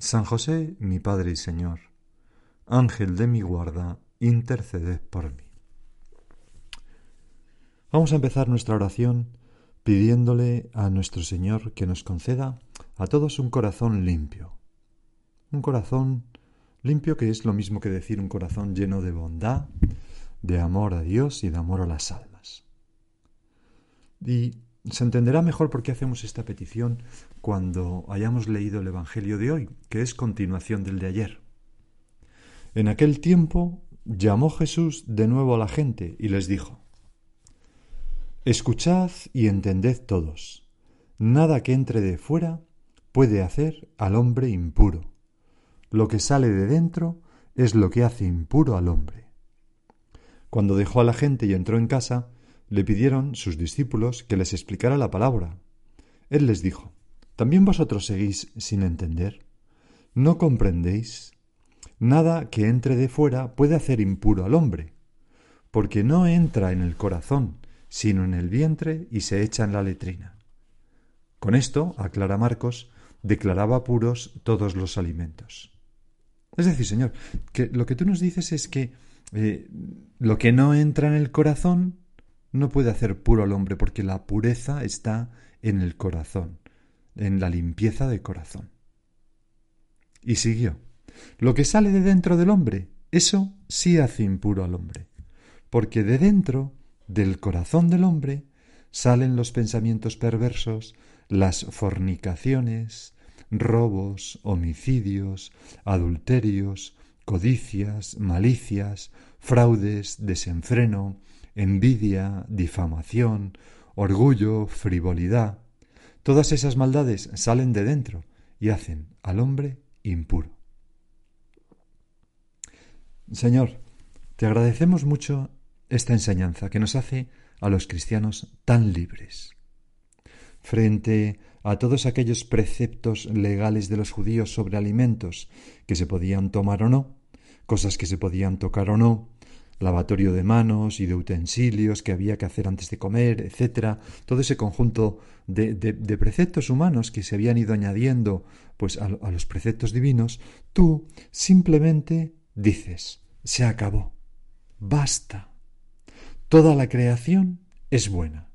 San José, mi Padre y Señor, Ángel de mi guarda, interceded por mí. Vamos a empezar nuestra oración pidiéndole a nuestro Señor que nos conceda a todos un corazón limpio. Un corazón limpio que es lo mismo que decir un corazón lleno de bondad, de amor a Dios y de amor a las almas. Y se entenderá mejor por qué hacemos esta petición cuando hayamos leído el Evangelio de hoy, que es continuación del de ayer. En aquel tiempo llamó Jesús de nuevo a la gente y les dijo, Escuchad y entended todos, nada que entre de fuera puede hacer al hombre impuro. Lo que sale de dentro es lo que hace impuro al hombre. Cuando dejó a la gente y entró en casa, le pidieron sus discípulos que les explicara la palabra. Él les dijo, ¿También vosotros seguís sin entender? ¿No comprendéis? Nada que entre de fuera puede hacer impuro al hombre, porque no entra en el corazón, sino en el vientre y se echa en la letrina. Con esto, aclara Marcos, declaraba puros todos los alimentos. Es decir, Señor, que lo que tú nos dices es que eh, lo que no entra en el corazón no puede hacer puro al hombre porque la pureza está en el corazón, en la limpieza del corazón. Y siguió. Lo que sale de dentro del hombre, eso sí hace impuro al hombre, porque de dentro, del corazón del hombre, salen los pensamientos perversos, las fornicaciones, robos, homicidios, adulterios, codicias, malicias, fraudes, desenfreno, envidia, difamación, orgullo, frivolidad. Todas esas maldades salen de dentro y hacen al hombre impuro. Señor, te agradecemos mucho esta enseñanza que nos hace a los cristianos tan libres. Frente a todos aquellos preceptos legales de los judíos sobre alimentos que se podían tomar o no, cosas que se podían tocar o no, lavatorio de manos y de utensilios que había que hacer antes de comer, etcétera, todo ese conjunto de, preceptos humanos que se habían ido añadiendo pues a los preceptos divinos, tú simplemente dices, se acabó, basta. Toda la creación es buena.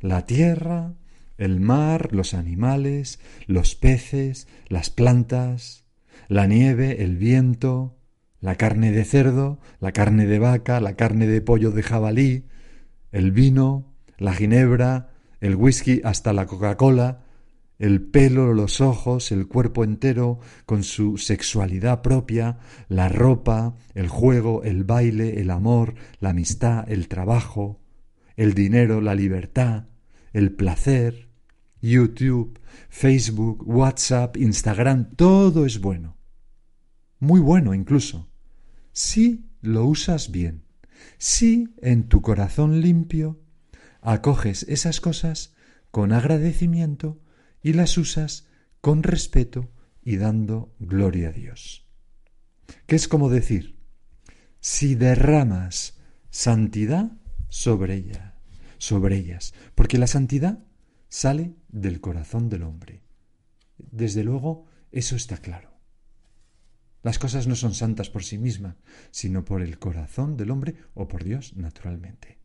La tierra, el mar, los animales, los peces, las plantas, la nieve, el viento, la carne de cerdo, la carne de vaca, la carne de pollo de jabalí, el vino, la ginebra, el whisky hasta la Coca-Cola, el pelo, los ojos, el cuerpo entero, con su sexualidad propia, la ropa, el juego, el baile, el amor, la amistad, el trabajo, el dinero, la libertad, el placer, YouTube, Facebook, WhatsApp, Instagram, todo es bueno. Muy bueno incluso si lo usas bien, si en tu corazón limpio acoges esas cosas con agradecimiento y las usas con respeto y dando gloria a Dios. Que es como decir, si derramas santidad sobre ella, sobre ellas, porque la santidad sale del corazón del hombre. Desde luego, eso está claro. Las cosas no son santas por sí mismas, sino por el corazón del hombre o por Dios, naturalmente.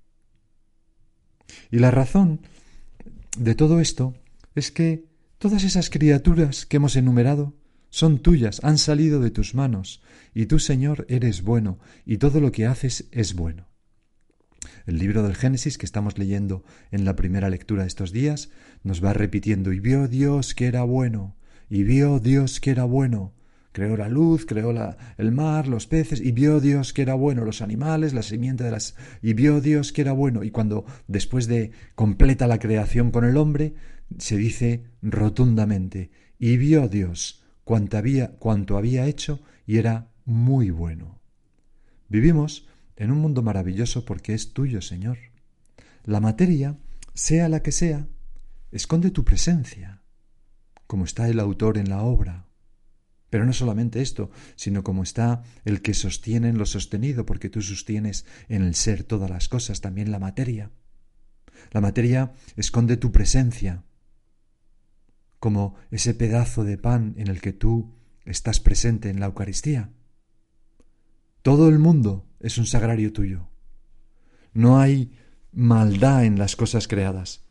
Y la razón de todo esto es que todas esas criaturas que hemos enumerado son tuyas, han salido de tus manos, y tú, Señor, eres bueno, y todo lo que haces es bueno. El libro del Génesis que estamos leyendo en la primera lectura de estos días nos va repitiendo, y vio Dios que era bueno, y vio Dios que era bueno, Creó la luz, creó la, el mar, los peces, y vio Dios que era bueno, los animales, la simiente de las... y vio Dios que era bueno. Y cuando después de completa la creación con el hombre, se dice rotundamente, y vio Dios había, cuanto había hecho y era muy bueno. Vivimos en un mundo maravilloso porque es tuyo, Señor. La materia, sea la que sea, esconde tu presencia, como está el autor en la obra. Pero no solamente esto, sino como está el que sostiene en lo sostenido, porque tú sostienes en el ser todas las cosas, también la materia. La materia esconde tu presencia, como ese pedazo de pan en el que tú estás presente en la Eucaristía. Todo el mundo es un sagrario tuyo. No hay maldad en las cosas creadas.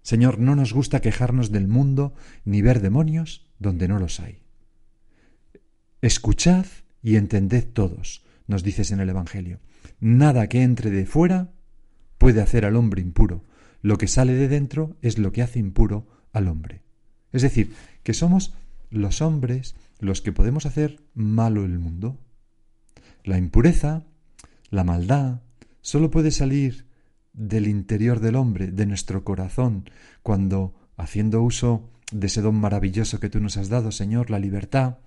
Señor, no nos gusta quejarnos del mundo ni ver demonios donde no los hay. Escuchad y entended todos, nos dices en el Evangelio. Nada que entre de fuera puede hacer al hombre impuro. Lo que sale de dentro es lo que hace impuro al hombre. Es decir, que somos los hombres los que podemos hacer malo el mundo. La impureza, la maldad, solo puede salir del interior del hombre, de nuestro corazón, cuando, haciendo uso de ese don maravilloso que tú nos has dado, Señor, la libertad,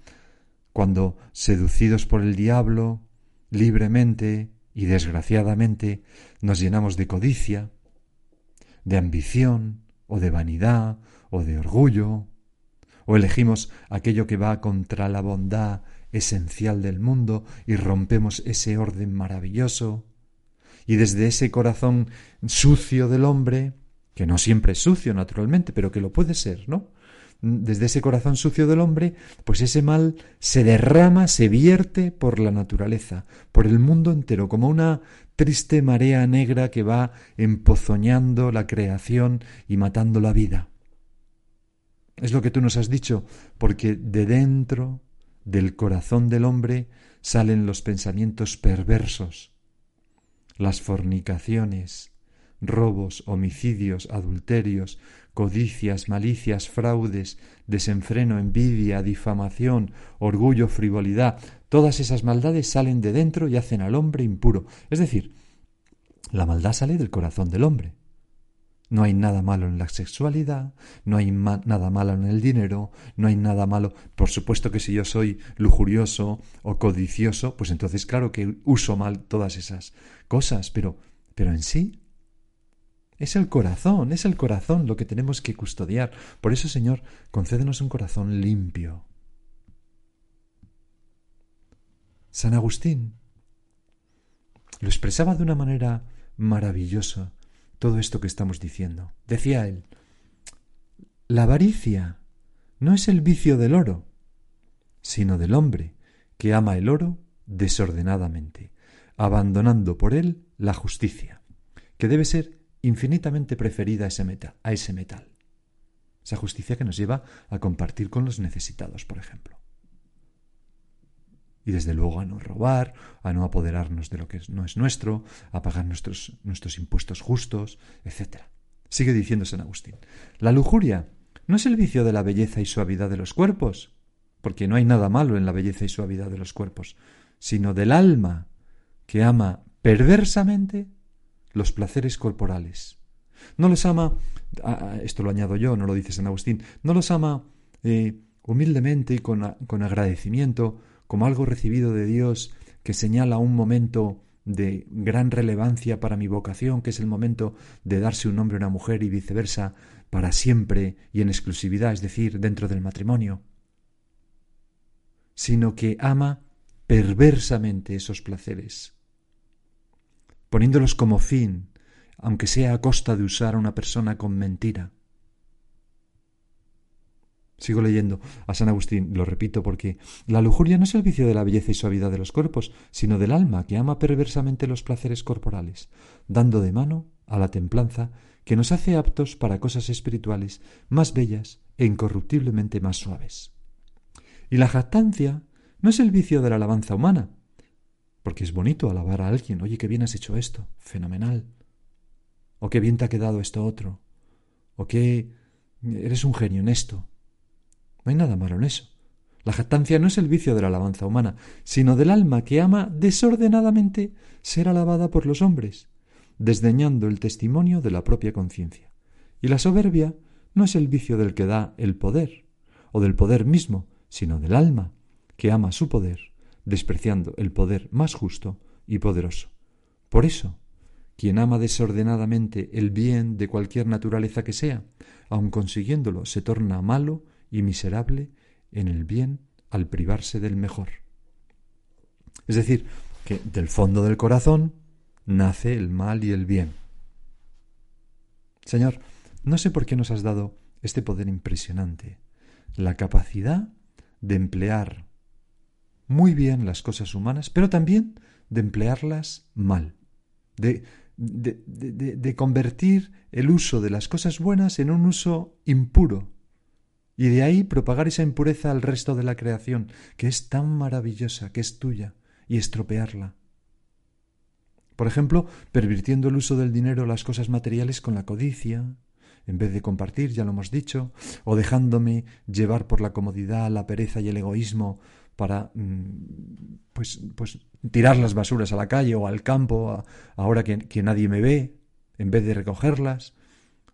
cuando, seducidos por el diablo, libremente y desgraciadamente, nos llenamos de codicia, de ambición, o de vanidad, o de orgullo, o elegimos aquello que va contra la bondad esencial del mundo y rompemos ese orden maravilloso. Y desde ese corazón sucio del hombre, que no siempre es sucio, naturalmente, pero que lo puede ser, ¿no? Desde ese corazón sucio del hombre, pues ese mal se derrama, se vierte por la naturaleza, por el mundo entero, como una triste marea negra que va empozoñando la creación y matando la vida. Es lo que tú nos has dicho, porque de dentro del corazón del hombre salen los pensamientos perversos, las fornicaciones, robos, homicidios, adulterios, codicias, malicias, fraudes, desenfreno, envidia, difamación, orgullo, frivolidad, todas esas maldades salen de dentro y hacen al hombre impuro. Es decir, la maldad sale del corazón del hombre. No hay nada malo en la sexualidad, no hay nada malo en el dinero, no hay nada malo. Por supuesto que si yo soy lujurioso o codicioso, pues entonces claro que uso mal todas esas cosas, pero, pero en sí es el corazón, es el corazón lo que tenemos que custodiar. Por eso, Señor, concédenos un corazón limpio. San Agustín lo expresaba de una manera maravillosa todo esto que estamos diciendo. Decía él, la avaricia no es el vicio del oro, sino del hombre que ama el oro desordenadamente, abandonando por él la justicia, que debe ser infinitamente preferida a ese, metal, a ese metal. Esa justicia que nos lleva a compartir con los necesitados, por ejemplo y desde luego a no robar, a no apoderarnos de lo que no es nuestro, a pagar nuestros, nuestros impuestos justos, etc. Sigue diciendo San Agustín. La lujuria no es el vicio de la belleza y suavidad de los cuerpos, porque no hay nada malo en la belleza y suavidad de los cuerpos, sino del alma que ama perversamente los placeres corporales. No los ama, esto lo añado yo, no lo dice San Agustín, no los ama eh, humildemente y con, con agradecimiento, como algo recibido de Dios que señala un momento de gran relevancia para mi vocación, que es el momento de darse un hombre a una mujer y viceversa para siempre y en exclusividad, es decir, dentro del matrimonio, sino que ama perversamente esos placeres, poniéndolos como fin, aunque sea a costa de usar a una persona con mentira. Sigo leyendo a San Agustín, lo repito porque la lujuria no es el vicio de la belleza y suavidad de los cuerpos, sino del alma que ama perversamente los placeres corporales, dando de mano a la templanza que nos hace aptos para cosas espirituales más bellas e incorruptiblemente más suaves. Y la jactancia no es el vicio de la alabanza humana, porque es bonito alabar a alguien, oye, qué bien has hecho esto, fenomenal, o qué bien te ha quedado esto otro, o qué eres un genio en esto, no hay nada malo en eso. La jactancia no es el vicio de la alabanza humana, sino del alma que ama desordenadamente ser alabada por los hombres, desdeñando el testimonio de la propia conciencia. Y la soberbia no es el vicio del que da el poder, o del poder mismo, sino del alma, que ama su poder, despreciando el poder más justo y poderoso. Por eso, quien ama desordenadamente el bien de cualquier naturaleza que sea, aun consiguiéndolo, se torna malo y miserable en el bien al privarse del mejor. Es decir, que del fondo del corazón nace el mal y el bien. Señor, no sé por qué nos has dado este poder impresionante, la capacidad de emplear muy bien las cosas humanas, pero también de emplearlas mal, de, de, de, convertir el uso de las cosas buenas en un uso impuro, y de ahí propagar esa impureza al resto de la creación, que es tan maravillosa, que es tuya, y estropearla. Por ejemplo, pervirtiendo el uso del dinero las cosas materiales con la codicia, en vez de compartir, ya lo hemos dicho, o dejándome llevar por la comodidad, la pereza y el egoísmo para mm, pues, pues tirar las basuras a la calle o al campo ahora que, que nadie me ve, en vez de recogerlas,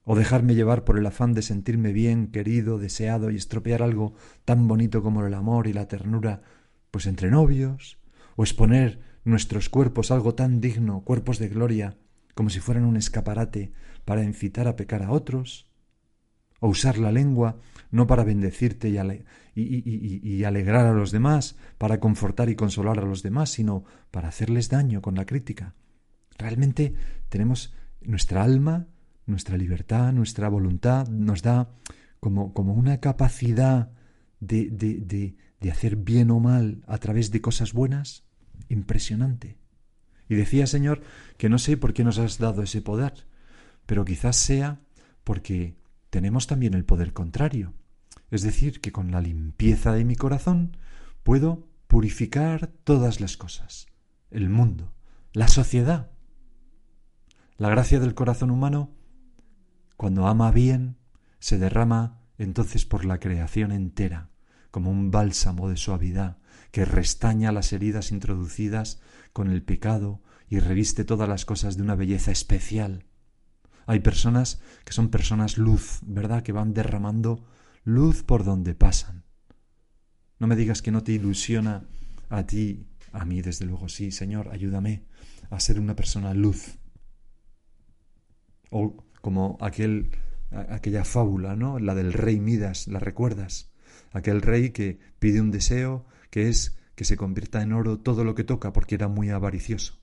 o dejarme llevar por el afán de sentirme bien, querido, deseado y estropear algo tan bonito como el amor y la ternura, pues entre novios, o exponer nuestros cuerpos algo tan digno, cuerpos de gloria, como si fueran un escaparate para incitar a pecar a otros, o usar la lengua no para bendecirte y, alegrar a los demás, para confortar y consolar a los demás, sino para hacerles daño con la crítica. Realmente tenemos nuestra alma, nuestra libertad, nuestra voluntad, nos da como, como una capacidad de, de, de hacer bien o mal a través de cosas buenas impresionante. Y decía, Señor, que no sé por qué nos has dado ese poder, pero quizás sea porque tenemos también el poder contrario. Es decir, que con la limpieza de mi corazón puedo purificar todas las cosas, el mundo, la sociedad. La gracia del corazón humano, cuando ama bien, se derrama entonces por la creación entera, como un bálsamo de suavidad que restaña las heridas introducidas con el pecado y reviste todas las cosas de una belleza especial. Hay personas que son personas luz, ¿verdad? Que van derramando luz por donde pasan. No me digas que no te ilusiona a ti, a mí desde luego sí, Señor, ayúdame a ser una persona luz. O como aquel, aquella fábula, ¿no? La del rey Midas, ¿la recuerdas? Aquel rey que pide un deseo que es que se convierta en oro todo lo que toca porque era muy avaricioso.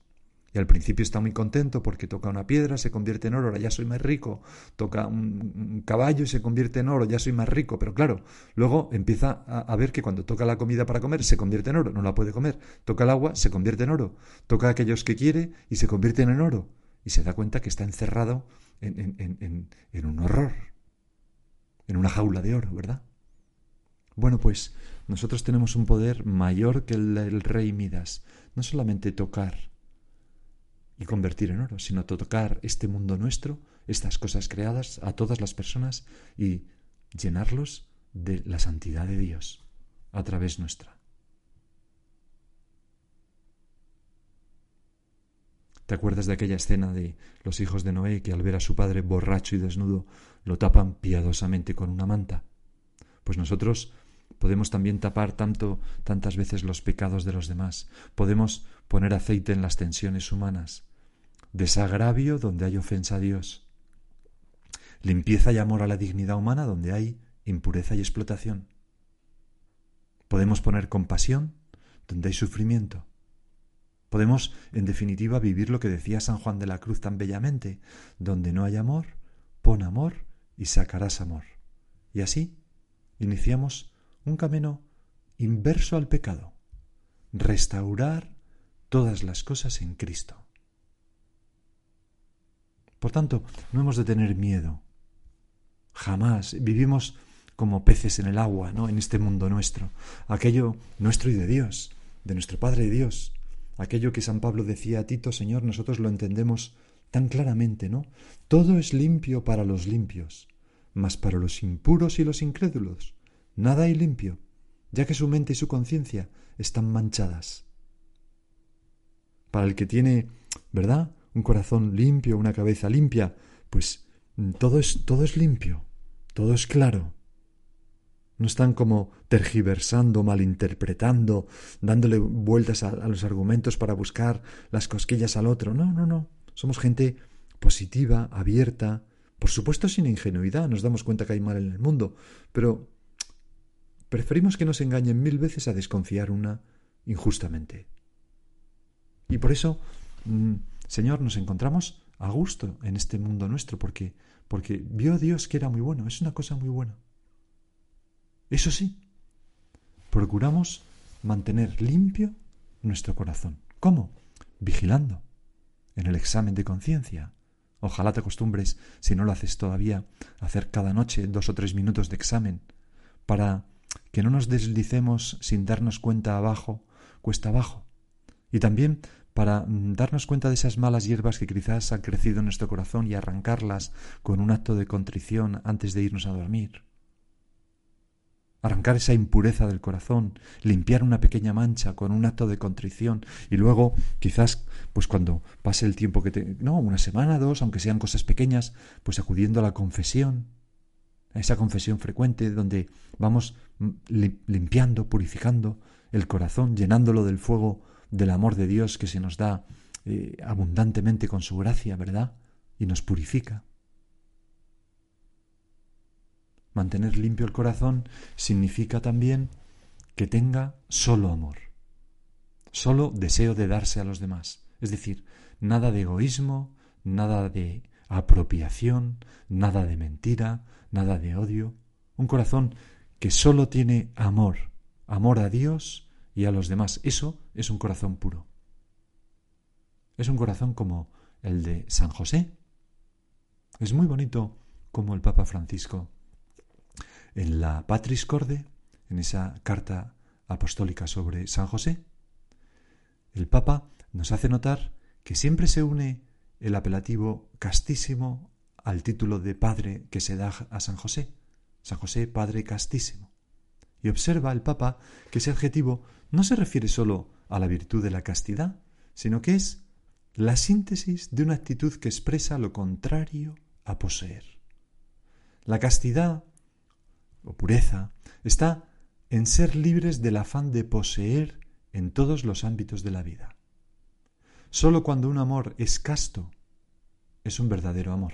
Y al principio está muy contento porque toca una piedra, se convierte en oro, ahora ya soy más rico. Toca un, caballo y se convierte en oro, ya soy más rico. Pero claro, luego empieza a, ver que cuando toca la comida para comer se convierte en oro, no la puede comer. Toca el agua, se convierte en oro. Toca a aquellos que quiere y se convierten en oro. Y se da cuenta que está encerrado en, en, en, en un horror, en una jaula de oro, ¿verdad? Bueno, pues nosotros tenemos un poder mayor que el del rey Midas. No solamente tocar y convertir en oro, sino tocar este mundo nuestro, estas cosas creadas a todas las personas y llenarlos de la santidad de Dios a través nuestra. ¿Te acuerdas de aquella escena de los hijos de Noé que al ver a su padre borracho y desnudo lo tapan piadosamente con una manta? Pues nosotros Podemos también tapar tanto, tantas veces los pecados de los demás. Podemos poner aceite en las tensiones humanas. Desagravio donde hay ofensa a Dios. Limpieza y amor a la dignidad humana donde hay impureza y explotación. Podemos poner compasión donde hay sufrimiento. Podemos, en definitiva, vivir lo que decía San Juan de la Cruz tan bellamente, donde no hay amor, pon amor y sacarás amor. Y así iniciamos un camino inverso al pecado, restaurar todas las cosas en Cristo. Por tanto, no hemos de tener miedo. Jamás vivimos como peces en el agua, ¿no? En este mundo nuestro, aquello nuestro y de Dios, de nuestro Padre Dios, aquello que San Pablo decía a Tito, Señor, nosotros lo entendemos tan claramente, ¿no? Todo es limpio para los limpios, mas para los impuros y los incrédulos nada hay limpio, ya que su mente y su conciencia están manchadas. Para el que tiene, ¿verdad? Un corazón limpio, una cabeza limpia, pues mm, todo es, todo es limpio, todo es claro. No están como tergiversando, malinterpretando, dándole vueltas a, a los argumentos para buscar las cosquillas al otro. No, no, no. Somos gente positiva, abierta, por supuesto sin ingenuidad, nos damos cuenta que hay mal en el mundo, pero preferimos que nos engañen mil veces a desconfiar una injustamente. Y por eso, mm, Señor, nos encontramos a gusto en este mundo nuestro, porque, porque vio Dios que era muy bueno, es una cosa muy buena. Eso sí, procuramos mantener limpio nuestro corazón. ¿Cómo? Vigilando en el examen de conciencia. Ojalá te acostumbres, si no lo haces todavía, a hacer cada noche dos o tres minutos de examen, para que no nos deslicemos sin darnos cuenta abajo, cuesta abajo. Y también para mm, darnos cuenta de esas malas hierbas que quizás han crecido en nuestro corazón y arrancarlas con un acto de contrición antes de irnos a dormir. Arrancar esa impureza del corazón, limpiar una pequeña mancha con un acto de contrición y luego quizás pues cuando pase el tiempo que te no, una semana, dos, aunque sean cosas pequeñas, pues acudiendo a la confesión, a esa confesión frecuente donde vamos limpiando, purificando el corazón, llenándolo del fuego del amor de Dios que se nos da eh, abundantemente con su gracia, ¿verdad? Y nos purifica. Mantener limpio el corazón significa también que tenga solo amor, solo deseo de darse a los demás. Es decir, nada de egoísmo, nada de apropiación, nada de mentira, nada de odio. Un corazón que solo tiene amor, amor a Dios y a los demás. Eso es un corazón puro. Es un corazón como el de San José. Es muy bonito como el Papa Francisco en la Patris Corde, en esa carta apostólica sobre San José, el Papa nos hace notar que siempre se une el apelativo castísimo al título de padre que se da a San José, San José Padre Castísimo. Y observa el Papa que ese adjetivo no se refiere sólo a la virtud de la castidad, sino que es la síntesis de una actitud que expresa lo contrario a poseer. La castidad o pureza está en ser libres del afán de poseer en todos los ámbitos de la vida. Solo cuando un amor es casto es un verdadero amor.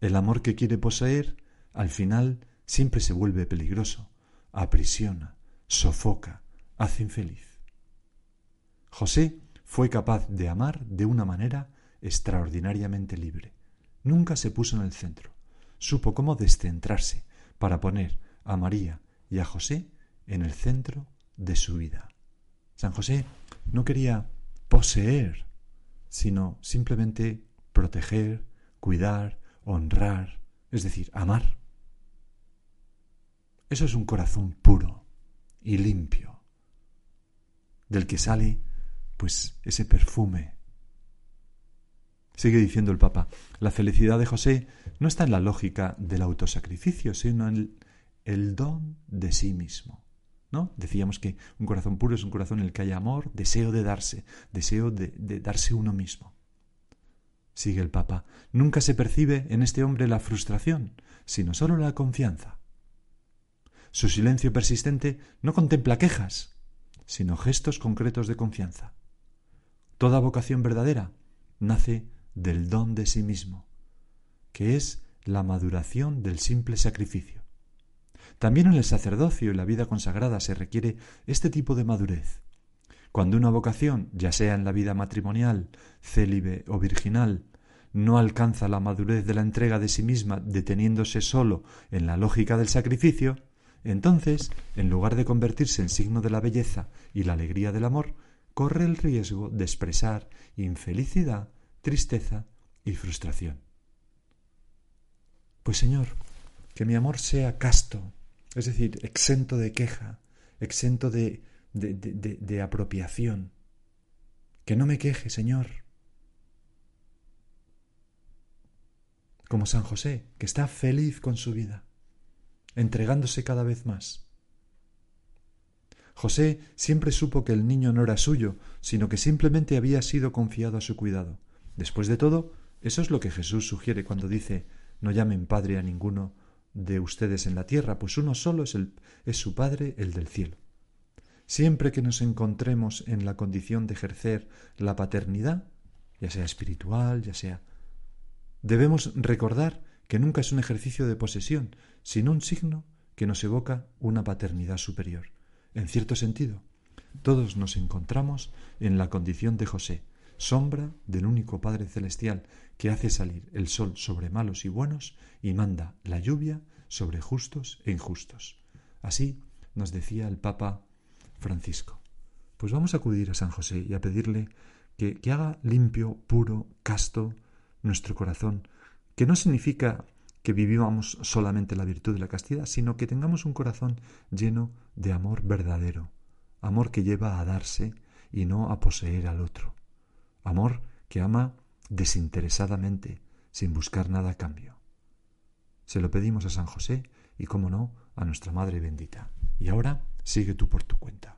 El amor que quiere poseer, al final, siempre se vuelve peligroso, aprisiona, sofoca, hace infeliz. José fue capaz de amar de una manera extraordinariamente libre. Nunca se puso en el centro. Supo cómo descentrarse, para poner a María y a José en el centro de su vida. San José no quería poseer, sino simplemente proteger, cuidar, honrar, es decir, amar. Eso es un corazón puro y limpio, del que sale pues ese perfume. Sigue diciendo el Papa, la felicidad de José no está en la lógica del autosacrificio, sino en el, don de sí mismo. ¿No? Decíamos que un corazón puro es un corazón en el que hay amor, deseo de darse, deseo de, de darse uno mismo. Sigue el Papa, nunca se percibe en este hombre la frustración, sino sólo la confianza. Su silencio persistente no contempla quejas, sino gestos concretos de confianza. Toda vocación verdadera nace del don de sí mismo, que es la maduración del simple sacrificio. También en el sacerdocio y la vida consagrada se requiere este tipo de madurez. Cuando una vocación, ya sea en la vida matrimonial, célibe o virginal, no alcanza la madurez de la entrega de sí misma deteniéndose solo en la lógica del sacrificio, entonces, en lugar de convertirse en signo de la belleza y la alegría del amor, corre el riesgo de expresar infelicidad, tristeza y frustración. Pues Señor, que mi amor sea casto, es decir, exento de queja, exento de, de, de, de apropiación. Que no me queje, Señor. Como San José, que está feliz con su vida, entregándose cada vez más. José siempre supo que el niño no era suyo, sino que simplemente había sido confiado a su cuidado. Después de todo, eso es lo que Jesús sugiere cuando dice no llamen Padre a ninguno de ustedes en la tierra? Pues uno solo es, el, es su Padre, el del cielo. Siempre que nos encontremos en la condición de ejercer la paternidad, ya sea espiritual, ya sea... Debemos recordar que nunca es un ejercicio de posesión, sino un signo que nos evoca una paternidad superior. En cierto sentido, todos nos encontramos en la condición de José, sombra del único Padre Celestial que hace salir el sol sobre malos y buenos y manda la lluvia sobre justos e injustos. Así nos decía el Papa Francisco. Pues vamos a acudir a San José y a pedirle que, que haga limpio, puro, casto nuestro corazón, que no significa que vivamos solamente la virtud de la castidad, sino que tengamos un corazón lleno de amor verdadero, amor que lleva a darse y no a poseer al otro, amor que ama desinteresadamente, sin buscar nada a cambio. Se lo pedimos a San José y, como no, a nuestra Madre bendita. Y ahora sigue tú por tu cuenta.